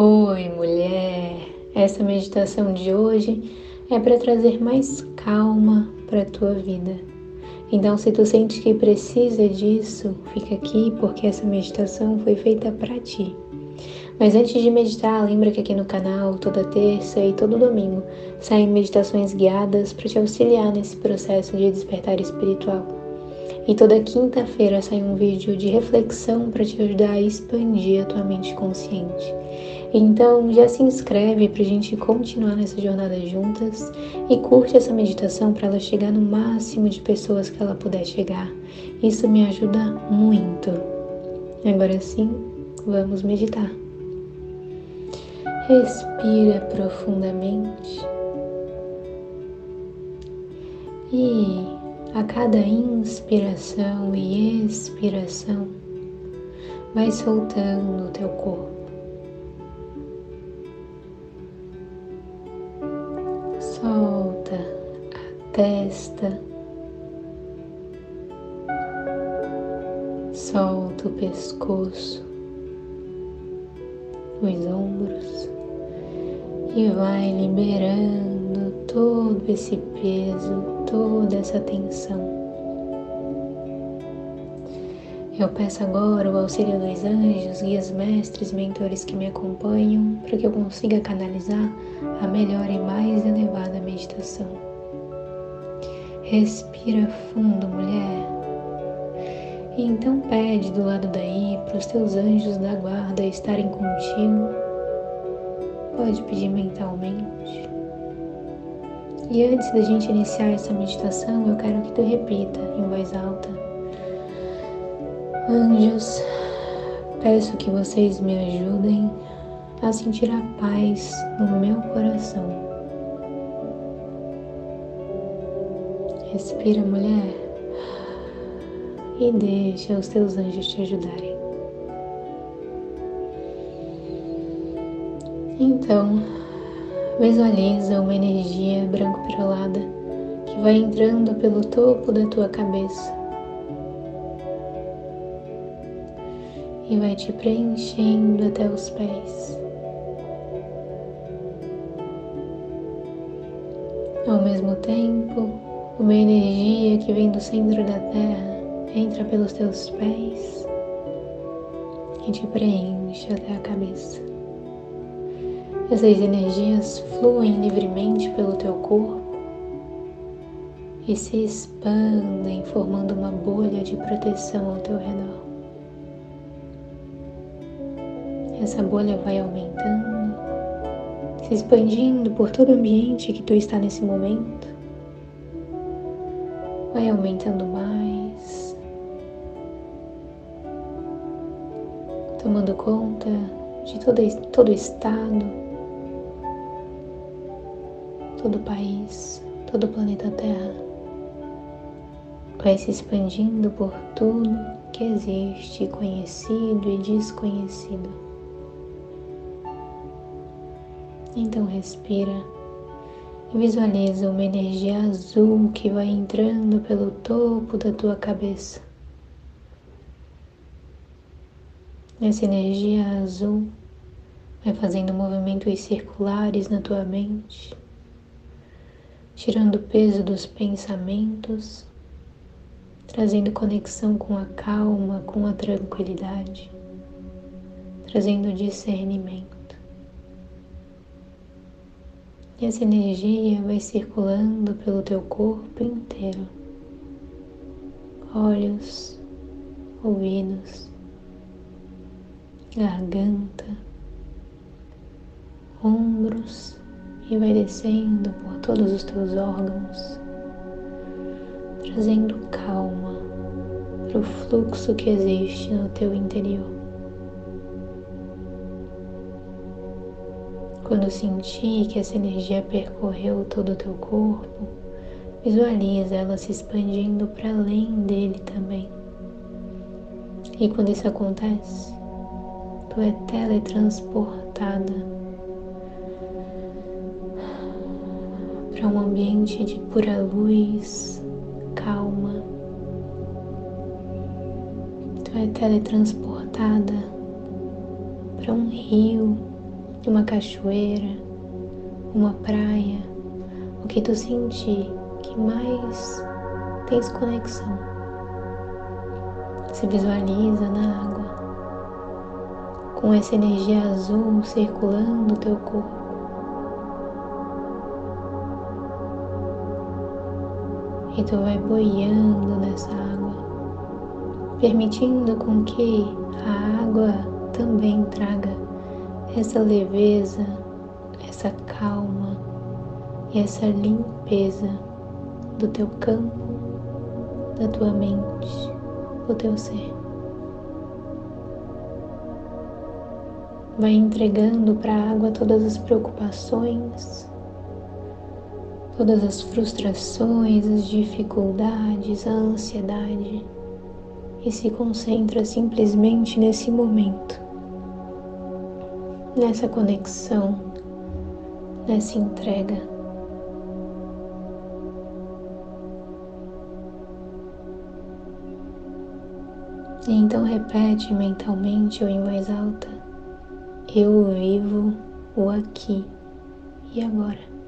Oi, mulher! Essa meditação de hoje é para trazer mais calma para a tua vida. Então, se tu sente que precisa disso, fica aqui porque essa meditação foi feita para ti. Mas antes de meditar, lembra que aqui no canal, toda terça e todo domingo, saem meditações guiadas para te auxiliar nesse processo de despertar espiritual. E toda quinta-feira sai um vídeo de reflexão para te ajudar a expandir a tua mente consciente. Então já se inscreve para a gente continuar nessa jornada juntas e curte essa meditação para ela chegar no máximo de pessoas que ela puder chegar. Isso me ajuda muito. Agora sim, vamos meditar. Respira profundamente e a cada inspiração e expiração vai soltando o teu corpo. Testa, solta o pescoço, os ombros e vai liberando todo esse peso, toda essa tensão. Eu peço agora o auxílio dos anjos, guias mestres, mentores que me acompanham, para que eu consiga canalizar a melhor e mais elevada meditação. Respira fundo, mulher. E então pede do lado daí para os teus anjos da guarda estarem contigo. Pode pedir mentalmente. E antes da gente iniciar essa meditação, eu quero que tu repita em voz alta Anjos, peço que vocês me ajudem a sentir a paz no meu coração. Respira, mulher, e deixa os teus anjos te ajudarem. Então, visualiza uma energia branco-perolada que vai entrando pelo topo da tua cabeça e vai te preenchendo até os pés. Ao mesmo tempo, uma energia que vem do centro da terra entra pelos teus pés e te preenche até a cabeça. Essas energias fluem livremente pelo teu corpo e se expandem, formando uma bolha de proteção ao teu redor. Essa bolha vai aumentando, se expandindo por todo o ambiente que tu está nesse momento. Vai aumentando mais, tomando conta de todo, todo o estado, todo o país, todo o planeta Terra. Vai se expandindo por tudo que existe, conhecido e desconhecido. Então respira visualiza uma energia azul que vai entrando pelo topo da tua cabeça. Essa energia azul vai fazendo movimentos circulares na tua mente, tirando o peso dos pensamentos, trazendo conexão com a calma, com a tranquilidade, trazendo discernimento. E essa energia vai circulando pelo teu corpo inteiro. Olhos, ouvidos, garganta, ombros e vai descendo por todos os teus órgãos, trazendo calma para o fluxo que existe no teu interior. Quando sentir que essa energia percorreu todo o teu corpo, visualiza ela se expandindo para além dele também. E quando isso acontece, tu é teletransportada para um ambiente de pura luz, calma. Tu é teletransportada para um rio de uma cachoeira, uma praia, o que tu sentir que mais tens conexão. Se visualiza na água, com essa energia azul circulando o teu corpo. E tu vai boiando nessa água, permitindo com que a água também traga essa leveza, essa calma e essa limpeza do teu campo, da tua mente, do teu ser. Vai entregando para a água todas as preocupações, todas as frustrações, as dificuldades, a ansiedade e se concentra simplesmente nesse momento, nessa conexão, nessa entrega. E então repete mentalmente ou em voz alta: Eu vivo o aqui e agora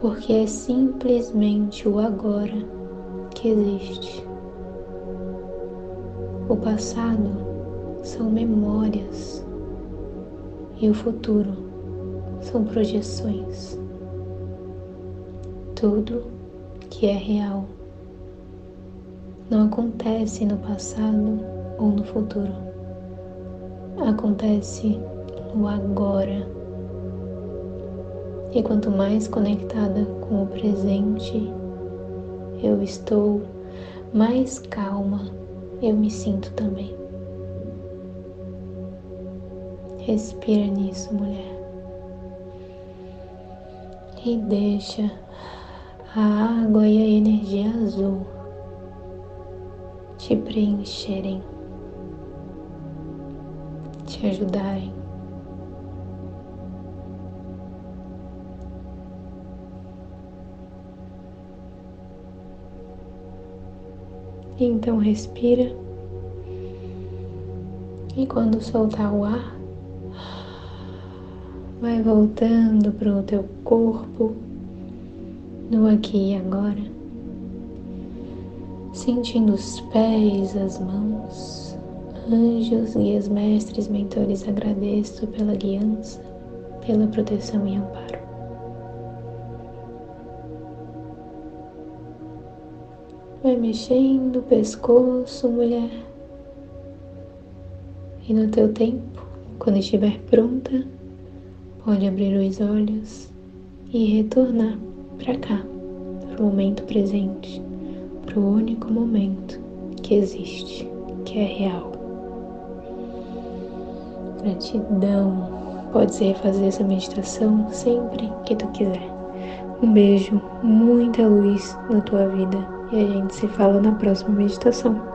porque é simplesmente o agora que existe. O passado são memórias e o futuro são projeções. Tudo que é real não acontece no passado ou no futuro, acontece no agora e quanto mais conectada com o presente eu estou, mais calma eu me sinto também. Respira nisso, mulher. E deixa a água e a energia azul te preencherem, te ajudarem Então respira. E quando soltar o ar, vai voltando para o teu corpo, no aqui e agora, sentindo os pés, as mãos, anjos, guias, mestres, mentores, agradeço pela guiança, pela proteção e amparo. Vai mexendo o pescoço, mulher. E no teu tempo, quando estiver pronta, pode abrir os olhos e retornar para cá, para o momento presente, para o único momento que existe, que é real. Gratidão. Pode ser fazer essa meditação sempre que tu quiser. Um beijo, muita luz na tua vida e a gente se fala na próxima meditação.